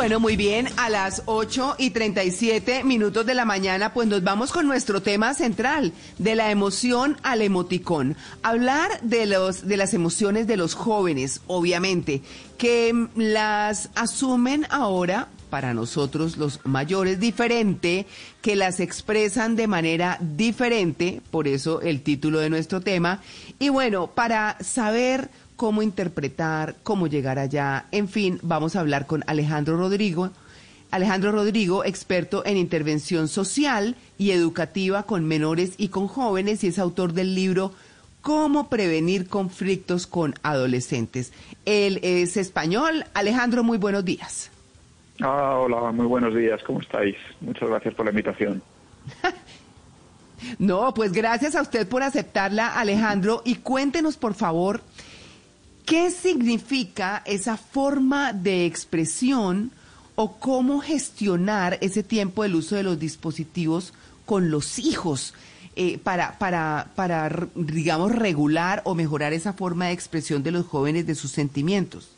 Bueno, muy bien, a las 8 y 37 minutos de la mañana, pues nos vamos con nuestro tema central, de la emoción al emoticón. Hablar de, los, de las emociones de los jóvenes, obviamente, que las asumen ahora para nosotros los mayores diferente, que las expresan de manera diferente, por eso el título de nuestro tema. Y bueno, para saber cómo interpretar, cómo llegar allá. En fin, vamos a hablar con Alejandro Rodrigo. Alejandro Rodrigo, experto en intervención social y educativa con menores y con jóvenes y es autor del libro Cómo prevenir conflictos con adolescentes. Él es español. Alejandro, muy buenos días. Ah, hola, muy buenos días. ¿Cómo estáis? Muchas gracias por la invitación. no, pues gracias a usted por aceptarla, Alejandro. Y cuéntenos, por favor, ¿Qué significa esa forma de expresión o cómo gestionar ese tiempo del uso de los dispositivos con los hijos eh, para, para, para, digamos, regular o mejorar esa forma de expresión de los jóvenes de sus sentimientos?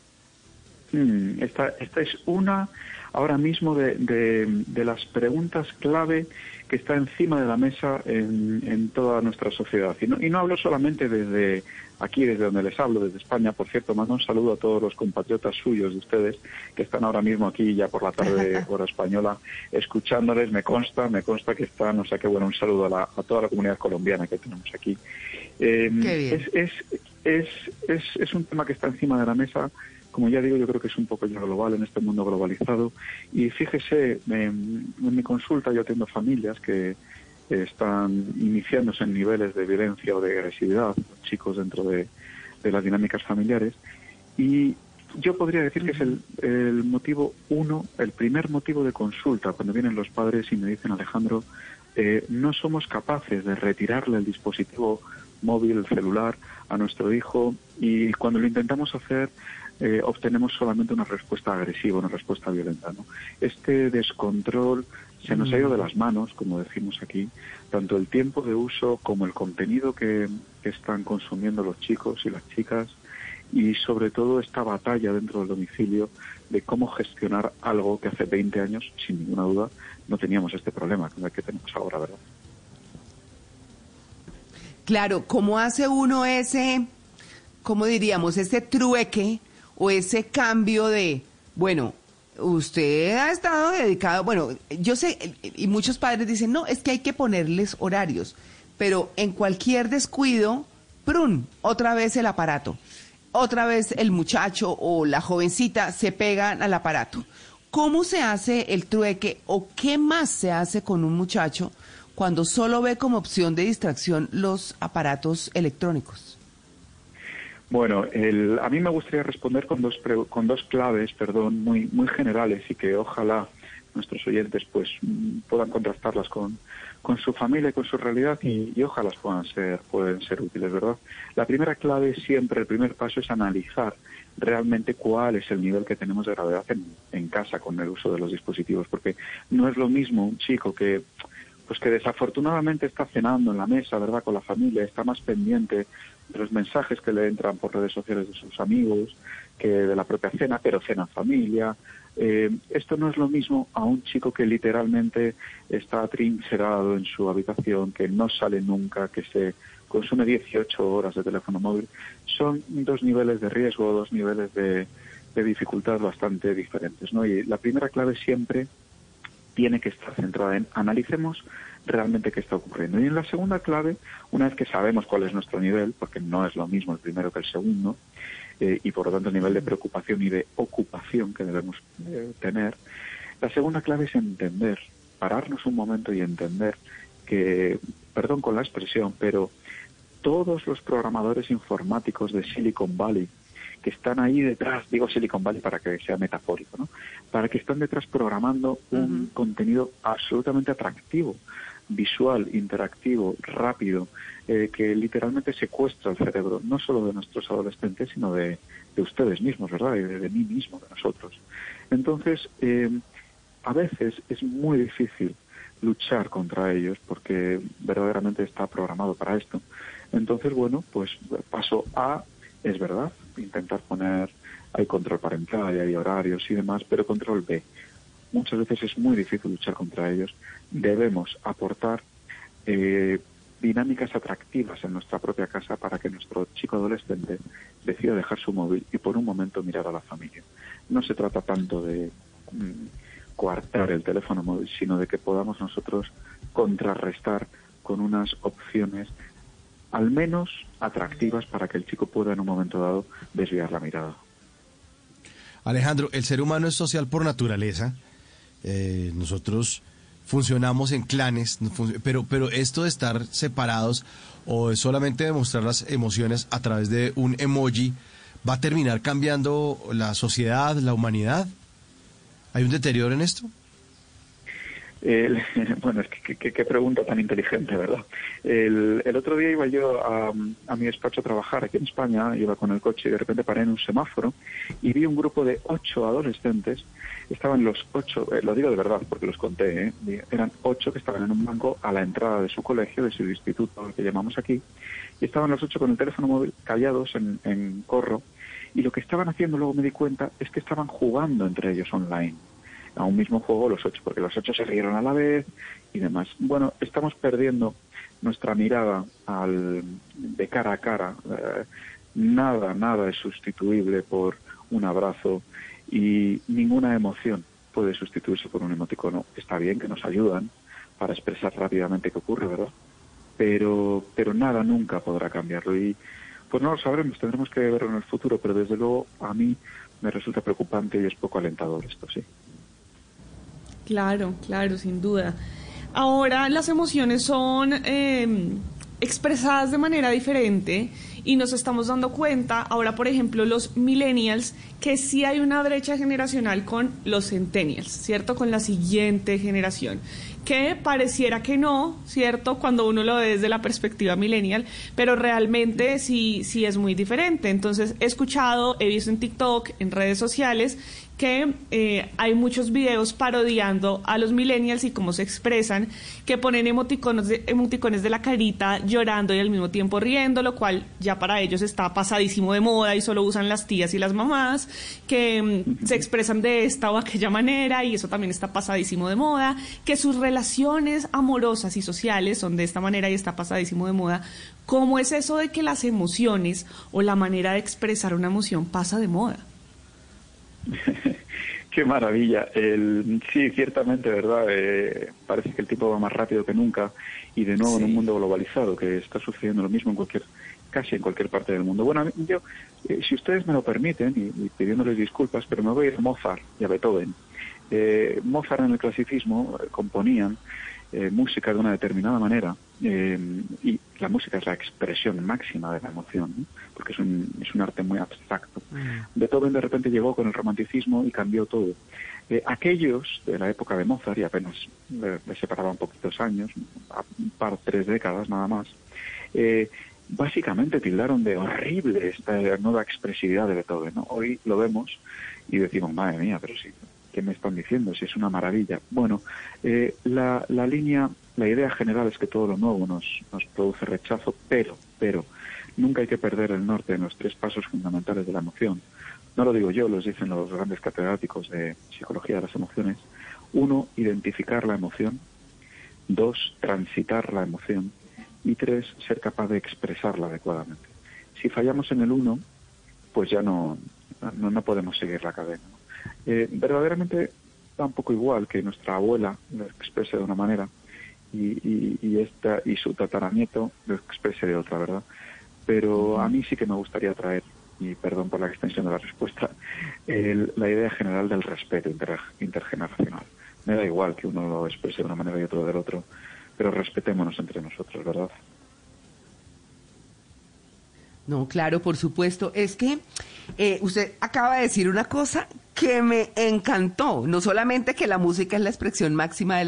Hmm, esta, esta es una ahora mismo de, de, las preguntas clave que está encima de la mesa en, en toda nuestra sociedad. Y no, y no hablo solamente desde aquí desde donde les hablo, desde España. Por cierto, mando un saludo a todos los compatriotas suyos de ustedes que están ahora mismo aquí ya por la tarde hora española escuchándoles. Me consta, me consta que están, o sea que bueno, un saludo a, toda la comunidad colombiana que tenemos aquí. Em, es, es, es, es, es un tema que está encima de la mesa como ya digo, yo creo que es un poco ya global en este mundo globalizado. Y fíjese, en, mi consulta yo atiendo familias que, están iniciándose en niveles de violencia o de agresividad, chicos dentro de, las dinámicas familiares. Y yo podría decir que es el, motivo uno, el primer motivo de consulta, cuando vienen los padres y me dicen, Alejandro, eh, no somos capaces de retirarle el dispositivo móvil, el celular, a nuestro hijo y cuando lo intentamos hacer eh, obtenemos solamente una respuesta agresiva, una respuesta violenta. ¿no? Este descontrol se nos ha ido de las manos, como decimos aquí, tanto el tiempo de uso como el contenido que, están consumiendo los chicos y las chicas y sobre todo esta batalla dentro del domicilio de cómo gestionar algo que hace 20 años, sin ninguna duda, no teníamos este problema que tenemos ahora, ¿verdad? Claro, ¿cómo hace uno ese, cómo diríamos, ese trueque o ese cambio de, bueno, usted ha estado dedicado, bueno, yo sé, y muchos padres dicen, no, es que hay que ponerles horarios, pero en cualquier descuido, prun, otra vez el aparato, otra vez el muchacho o la jovencita se pegan al aparato. ¿Cómo se hace el trueque o qué más se hace con un muchacho cuando solo ve como opción de distracción los aparatos electrónicos? Bueno, el, a mí me gustaría responder con dos, con dos claves, perdón, muy, muy generales y que ojalá nuestros oyentes pues puedan contrastarlas con, con su familia y con su realidad y, ojalá puedan ser, pueden ser útiles, ¿verdad? La primera clave siempre, el primer paso es analizar realmente cuál es el nivel que tenemos de gravedad en, en casa con el uso de los dispositivos, porque no es lo mismo un chico que pues que desafortunadamente está cenando en la mesa, ¿verdad?, con la familia, está más pendiente de los mensajes que le entran por redes sociales de sus amigos, que de la propia cena, pero cena en familia. Eh, esto no es lo mismo a un chico que literalmente está trincherado en su habitación, que no sale nunca, que se consume 18 horas de teléfono móvil. Son dos niveles de riesgo, dos niveles de, de dificultad bastante diferentes. ¿no? Y la primera clave siempre tiene que estar centrada en analicemos realmente qué está ocurriendo. Y en la segunda clave, una vez que sabemos cuál es nuestro nivel, porque no es lo mismo el primero que el segundo, eh, y por lo tanto el nivel de preocupación y de ocupación que debemos eh, tener, La segunda clave es entender, pararnos un momento y entender que, perdón con la expresión, pero todos los programadores informáticos de Silicon Valley que están ahí detrás, digo Silicon Valley para que sea metafórico, ¿no? Para que están detrás programando un contenido absolutamente atractivo, visual, interactivo, rápido, eh, que literalmente secuestra el cerebro, no solo de nuestros adolescentes, sino de, ustedes mismos, ¿verdad? Y de, mí mismo, de nosotros. Entonces, eh, a veces es muy difícil luchar contra ellos porque verdaderamente está programado para esto. Entonces, bueno, pues paso A es verdad, intentar poner, hay control parental, hay horarios y demás, pero control B. Muchas veces es muy difícil luchar contra ellos. Debemos aportar eh, dinámicas atractivas en nuestra propia casa para que nuestro chico adolescente decida dejar su móvil y por un momento mirar a la familia. No se trata tanto de mm, coartar el teléfono móvil, sino de que podamos nosotros contrarrestar con unas opciones al menos atractivas para que el chico pueda en un momento dado desviar la mirada. Alejandro, el ser humano es social por naturaleza. Eh, nosotros funcionamos en clanes, pero, pero esto de estar separados o solamente demostrar las emociones a través de un emoji va a terminar cambiando la sociedad, la humanidad. ¿Hay un deterioro en esto? bueno, es que qué pregunta tan inteligente, ¿verdad? El, el, otro día iba yo a, a, mi despacho a trabajar aquí en España, iba con el coche y de repente paré en un semáforo y vi un grupo de ocho adolescentes. Estaban los ocho, eh, lo digo de verdad porque los conté, ¿eh? eran ocho que estaban en un banco a la entrada de su colegio, de su instituto, que llamamos aquí, y estaban los ocho con el teléfono móvil callados en, en corro. Y lo que estaban haciendo, luego me di cuenta, es que estaban jugando entre ellos online a un mismo juego los ocho, porque los ocho se rieron a la vez y demás. Bueno, estamos perdiendo nuestra mirada al, de cara a cara. Eh, nada, nada es sustituible por un abrazo y ninguna emoción puede sustituirse por un emoticono. Está bien que nos ayudan para expresar rápidamente qué ocurre, ¿verdad? Pero, pero nada nunca podrá cambiarlo y pues no lo sabremos, tendremos que verlo en el futuro, pero desde luego a mí me resulta preocupante y es poco alentador esto, sí. Claro, claro, sin duda. Ahora las emociones son em, expresadas de manera diferente y nos estamos dando cuenta, ahora por ejemplo los millennials, que sí hay una brecha generacional con los centennials, ¿cierto? Con la siguiente generación que pareciera que no, ¿cierto? Cuando uno lo ve desde la perspectiva millennial, pero realmente sí, sí es muy diferente. Entonces, he escuchado, he visto en TikTok, en redes sociales, que eh, hay muchos videos parodiando a los millennials y cómo se expresan, que ponen emoticones de, emoticones de la carita llorando y al mismo tiempo riendo, lo cual ya para ellos está pasadísimo de moda y solo usan las tías y las mamás, que mm, se expresan de esta o aquella manera y eso también está pasadísimo de moda, que sus relaciones amorosas y sociales son de esta manera y está pasadísimo de moda. ¿Cómo es eso de que las emociones o la manera de expresar una emoción pasa de moda? Qué maravilla. El, sí, ciertamente, ¿verdad? Eh, parece que el tiempo va más rápido que nunca y de nuevo en un mundo globalizado que está sucediendo lo mismo en cualquier casi en cualquier parte del mundo. Bueno, yo, eh, si ustedes me lo permiten, y, pidiéndoles disculpas, pero me voy a ir a Mozart y a Beethoven. Eh, Mozart en el clasicismo componían eh, música de una determinada manera eh, y la música es la expresión máxima de la emoción, porque es un, es un arte muy abstracto. Mm. Beethoven de repente llegó con el romanticismo y cambió todo. Eh, aquellos de la época de Mozart, y apenas le, separaban poquitos años, un par, tres décadas nada más, básicamente tildaron de horrible esta nueva expresividad de Beethoven. Hoy lo vemos y decimos, madre mía, pero sí, ¿qué me están diciendo? Si es una maravilla. Bueno, eh, la, la, línea, la idea general es que todo lo nuevo nos, nos produce rechazo, pero, pero, nunca hay que perder el norte en los tres pasos fundamentales de la emoción. No lo digo yo, los dicen los grandes catedráticos de psicología de las emociones. Uno, identificar la emoción. Dos, transitar la emoción. Y tres, ser capaz de expresarla adecuadamente. Si fallamos en el uno, pues ya no, no, no podemos seguir la cadena. Eh, verdaderamente da un poco igual que nuestra abuela lo exprese de una manera y, y, esta, y su tataranieto lo exprese de otra, ¿verdad? Pero a mí sí que me gustaría traer, y perdón por la extensión de la respuesta, la idea general del respeto intergeneracional. Me da igual que uno lo exprese de una manera y otro del otro, pero respetémonos entre nosotros, ¿verdad? No, claro, por supuesto. Es que eh, usted acaba de decir una cosa que me encantó. No solamente que la música es la expresión máxima del...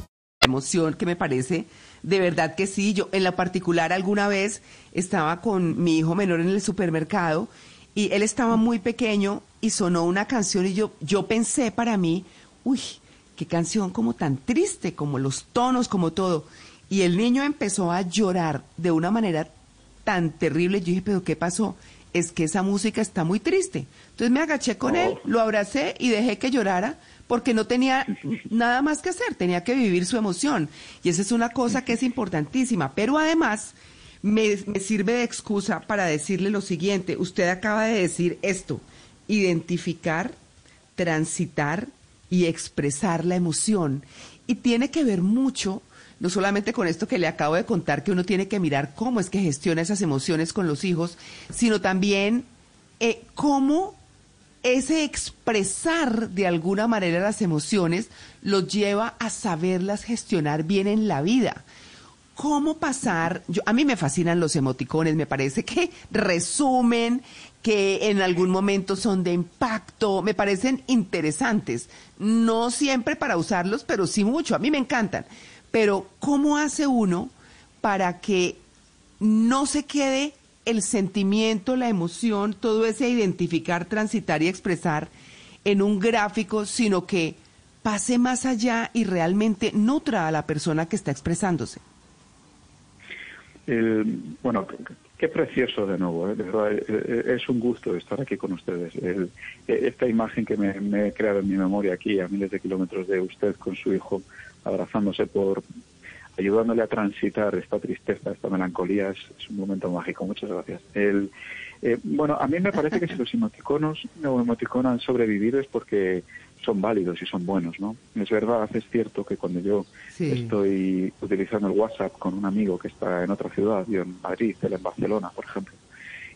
Emoción que me parece de verdad que sí. Yo en la particular alguna vez estaba con mi hijo menor en el supermercado y él estaba muy pequeño y sonó una canción y yo, yo pensé para mí, uy, qué canción como tan triste, como los tonos, como todo. Y el niño empezó a llorar de una manera tan terrible. Yo dije, pero ¿qué pasó? Es que esa música está muy triste. Entonces me agaché con él, lo abracé y dejé que llorara porque no tenía nada más que hacer, tenía que vivir su emoción. Y esa es una cosa que es importantísima. Pero además me, sirve de excusa para decirle lo siguiente. Usted acaba de decir esto, identificar, transitar y expresar la emoción. Y tiene que ver mucho no solamente con esto que le acabo de contar, que uno tiene que mirar cómo es que gestiona esas emociones con los hijos, sino también eh, cómo ese expresar de alguna manera las emociones los lleva a saberlas gestionar bien en la vida. ¿Cómo pasar? A mí me fascinan los emoticones, me parece que resumen, que en algún momento son de impacto, me parecen interesantes. No siempre para usarlos, pero sí mucho, a mí me encantan. Pero ¿cómo hace uno para que no se quede el sentimiento, la emoción, todo ese identificar, transitar y expresar en un gráfico, sino que pase más allá y realmente nutra a la persona que está expresándose? Bueno, qué precioso de nuevo, ¿eh? eh, eh, es un gusto estar aquí con ustedes. El, esta imagen que me, he creado en mi memoria aquí, a miles de kilómetros de usted con su hijo, abrazándose por, ayudándole a transitar esta tristeza, esta melancolía, es, es un momento mágico. Muchas gracias. El, eh, bueno, a mí me parece que si los emoticonos o emoticonos han sobrevivido es porque son válidos y son buenos, ¿no? Es verdad, es cierto que cuando yo sí. estoy utilizando el WhatsApp con un amigo que está en otra ciudad, yo en Madrid, él en Barcelona, por ejemplo,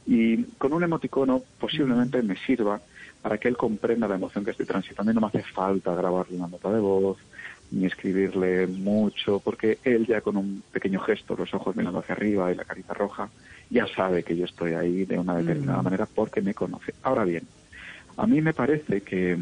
y con un emoticono posiblemente me sirva para que él comprenda la emoción que estoy transitando y no me hace falta grabarle una nota de voz, ni escribirle mucho, porque él ya con un pequeño gesto, los ojos mirando hacia arriba y la carita roja, ya sabe que yo estoy ahí de una determinada mm. manera porque me conoce. Ahora bien, a mí me parece que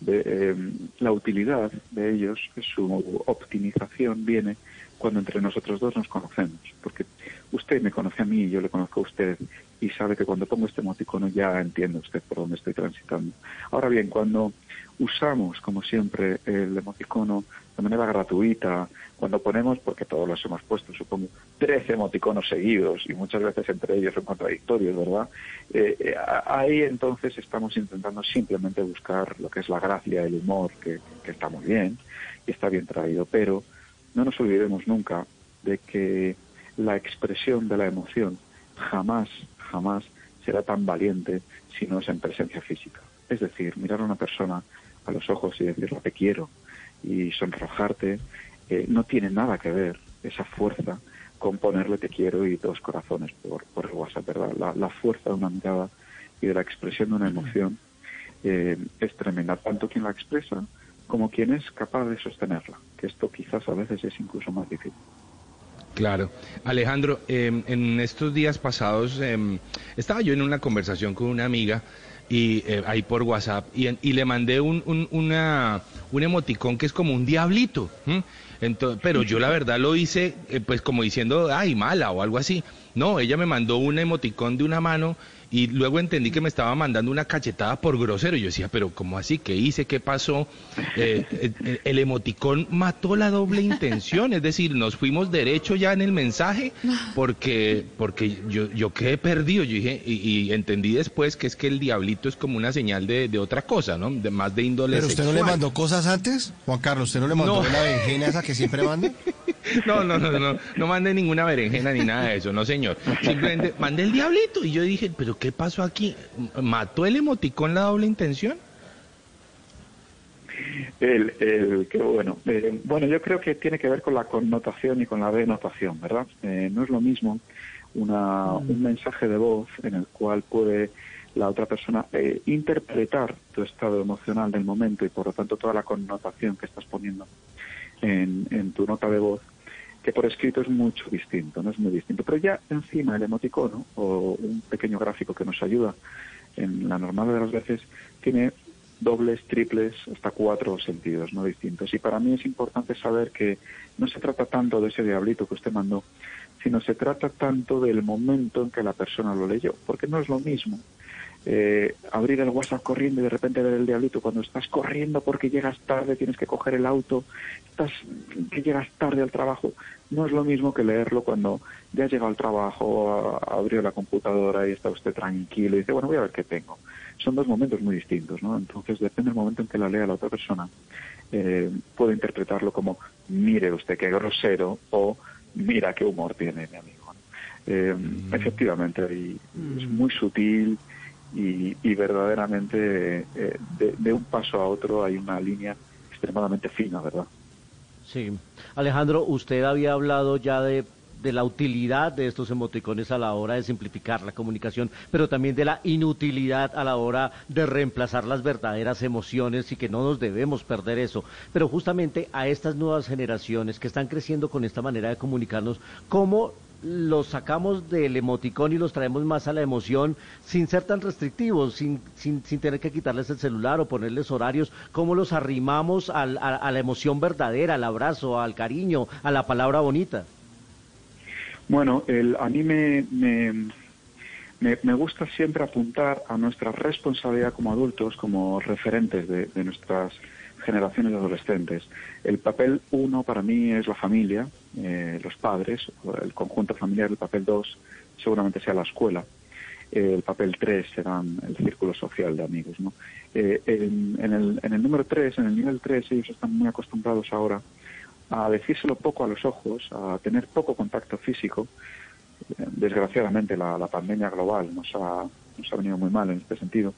de, eh, la utilidad de ellos, su optimización viene cuando entre nosotros dos nos conocemos, porque usted me conoce a mí y yo le conozco a usted y sabe que cuando pongo este emoticono ya entiende usted por dónde estoy transitando. Ahora bien, cuando usamos, como siempre, el emoticono de manera gratuita, cuando ponemos, porque todos los hemos puesto, supongo, 13 emoticonos seguidos y muchas veces entre ellos son contradictorios, ¿verdad? Eh, eh, ahí entonces estamos intentando simplemente buscar lo que es la gracia, el humor, que, que está muy bien y está bien traído, pero no nos olvidemos nunca de que la expresión de la emoción jamás, jamás será tan valiente si no es en presencia física. Es decir, mirar a una persona a los ojos y decirle te quiero y sonrojarte, eh, no tiene nada que ver esa fuerza con ponerle te quiero y dos corazones por, por el WhatsApp, ¿verdad? La, la, fuerza de una mirada y de la expresión de una emoción eh, es tremenda, tanto quien la expresa como quien es capaz de sostenerla, que esto quizás a veces es incluso más difícil. Claro. Alejandro, eh, en estos días pasados eh, estaba yo en una conversación con una amiga y eh, ahí por WhatsApp y, le mandé un, un, una, un emoticón que es como un diablito. Entonces, pero yo la verdad lo hice pues como diciendo, ay, mala o algo así. No, ella me mandó un emoticón de una mano y luego entendí que me estaba mandando una cachetada por grosero. Y yo decía, pero ¿cómo así? ¿Qué hice? ¿Qué pasó? Eh, eh, el, emoticón mató la doble intención, es decir, nos fuimos derecho ya en el mensaje porque, porque yo, yo quedé perdido. Yo dije, y, entendí después que es que el diablito es como una señal de, de otra cosa, ¿no? De más de índole ¿Pero usted no le mandó cosas antes? Juan Carlos, ¿usted no le mandó la berenjena esa que siempre manda? no, no, no, no, no mandé ninguna berenjena ni nada de eso, no señor. Simplemente mandé el diablito y yo dije, pero ¿qué pasó aquí? ¿Mató el emoticón la doble intención? El, el, que bueno, eh, bueno, yo creo que tiene que ver con la connotación y con la denotación, ¿verdad? Eh, no es lo mismo una, mm. un mensaje de voz en el cual puede la otra persona eh, interpretar tu estado emocional del momento y por lo tanto toda la connotación que estás poniendo en, en tu nota de voz que por escrito es mucho distinto, no es muy distinto. Pero ya encima el emoticono o un pequeño gráfico que nos ayuda en la normal de las veces tiene dobles, triples, hasta cuatro sentidos no distintos. Y para mí es importante saber que no se trata tanto de ese diablito que usted mandó, sino se trata tanto del momento en que la persona lo leyó, porque no es lo mismo eh, abrir el WhatsApp corriendo y de repente ver el diablito cuando estás corriendo porque llegas tarde, tienes que coger el auto, estás que llegas tarde al trabajo, no es lo mismo que leerlo cuando ya ha llegado al trabajo, abrió la computadora y está usted tranquilo y dice, bueno, voy a ver qué tengo. Son dos momentos muy distintos, ¿no? Entonces depende del momento en que la lea la otra persona, eh, puede interpretarlo como, mire usted qué grosero o mira qué humor tiene mi amigo. Eh, mm. Efectivamente, es muy sutil, y, verdaderamente eh, de, un paso a otro hay una línea extremadamente fina, ¿verdad? Sí. Alejandro, usted había hablado ya de, de la utilidad de estos emoticones a la hora de simplificar la comunicación, pero también de la inutilidad a la hora de reemplazar las verdaderas emociones y que no nos debemos perder eso. Pero justamente a estas nuevas generaciones que están creciendo con esta manera de comunicarnos, ¿cómo los sacamos del emoticón y los traemos más a la emoción sin ser tan restrictivos, sin, sin, sin tener que quitarles el celular o ponerles horarios, cómo los arrimamos a, la emoción verdadera, al abrazo, al cariño, a la palabra bonita. Bueno, el, a mí me, me, me, gusta siempre apuntar a nuestra responsabilidad como adultos, como referentes de, de nuestras generaciones de adolescentes. El papel uno para mí es la familia, eh, los padres, el conjunto familiar, el papel dos seguramente sea la escuela, eh, el papel tres será el círculo social de amigos. ¿no? Eh, en, el, en el número tres, en el nivel tres, ellos están muy acostumbrados ahora a decírselo poco a los ojos, a tener poco contacto físico. Desgraciadamente la, la pandemia global nos ha, nos ha venido muy mal en este sentido.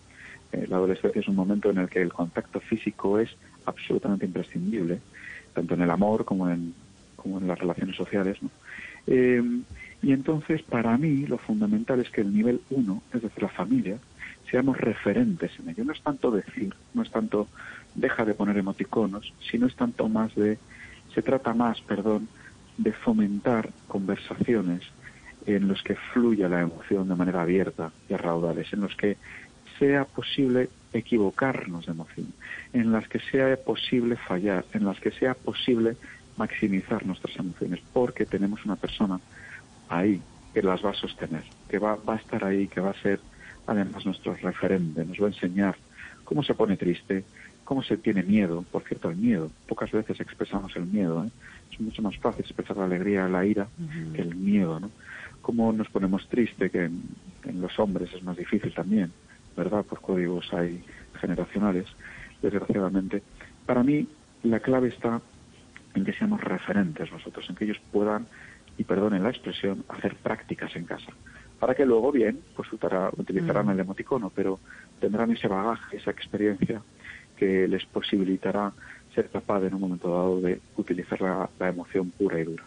la adolescencia es un momento en el que el contacto físico es absolutamente imprescindible, tanto en el amor como en, como en las relaciones sociales. Eh, y entonces, para mí, lo fundamental es que el nivel uno, es decir, la familia, seamos referentes en ello. No es tanto decir, no es tanto deja de poner emoticonos, sino es tanto más de, se trata más, perdón, de fomentar conversaciones en los que fluya la emoción de manera abierta y a raudales, en los que sea posible equivocarnos de emoción, en las que sea posible fallar, en las que sea posible maximizar nuestras emociones, porque tenemos una persona ahí que las va a sostener, que va, va a estar ahí, que va a ser además nuestro referente, nos va a enseñar cómo se pone triste, cómo se tiene miedo, por cierto, el miedo, pocas veces expresamos el miedo, ¿eh? es mucho más fácil expresar la alegría, la ira, que el miedo, ¿no? Cómo nos ponemos triste, que en los hombres es más difícil también, ¿verdad? Por códigos hay generacionales, desgraciadamente. Para mí, la clave está en que seamos referentes nosotros, en que ellos puedan, y perdonen la expresión, hacer prácticas en casa. Para que luego, bien, pues utilizarán mm. el emoticono, pero tendrán ese bagaje, esa experiencia que les posibilitará ser capaz en un momento dado de utilizar la emoción pura y dura.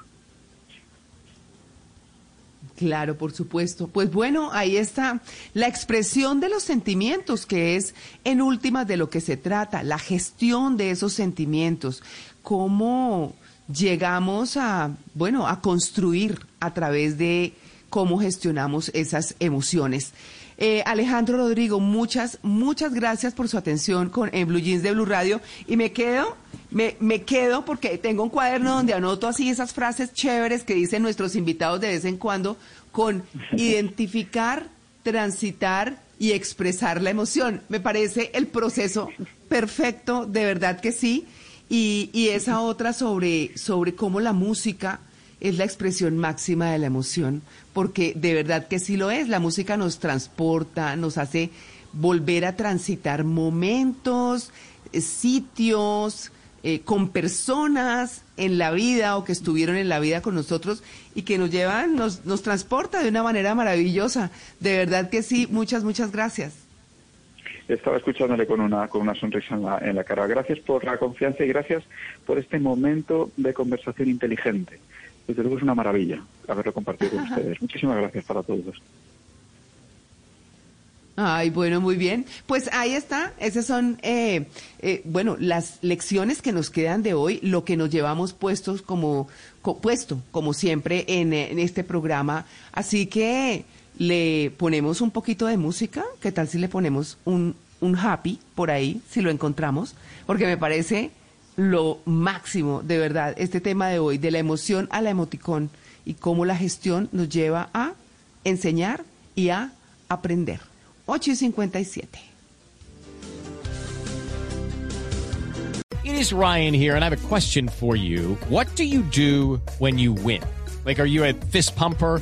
Claro, por supuesto. Pues bueno, ahí está la expresión de los sentimientos, que es en últimas de lo que se trata, la gestión de esos sentimientos, cómo llegamos a, bueno, a construir a través de cómo gestionamos esas emociones. Eh, Alejandro Rodrigo, muchas, muchas gracias por su atención con en Blue Jeans de Blue Radio y me quedo me, me quedo porque tengo un cuaderno donde anoto así esas frases chéveres que dicen nuestros invitados de vez en cuando con identificar, transitar y expresar la emoción. Me parece el proceso perfecto, de verdad que sí. Y, y esa otra sobre, sobre cómo la música es la expresión máxima de la emoción, porque de verdad que sí lo es. La música nos transporta, nos hace volver a transitar momentos, eh, sitios, eh, con personas en la vida o que estuvieron en la vida con nosotros y que nos llevan, nos, nos transporta de una manera maravillosa. De verdad que sí, muchas, muchas gracias. Estaba escuchándole con una, con una sonrisa en la, en la cara. Gracias por la confianza y gracias por este momento de conversación inteligente. Desde luego es una maravilla haberlo compartido con ustedes. Muchísimas gracias para todos. Ay, bueno, muy bien. Pues ahí está. Esas son, eh, eh, bueno, las lecciones que nos quedan de hoy, lo que nos llevamos puestos como, co- puesto, como siempre, en, eh, en este programa. Así que le ponemos un poquito de música. ¿Qué tal si le ponemos un, un happy por ahí, si lo encontramos? Porque me parece lo máximo, de verdad, este tema de hoy, de la emoción a la emoticón y cómo la gestión nos lleva a enseñar y a aprender. 8 y 57. It is Ryan here, and I have a question for you. What do you do when you win? Like, are you a fist pumper?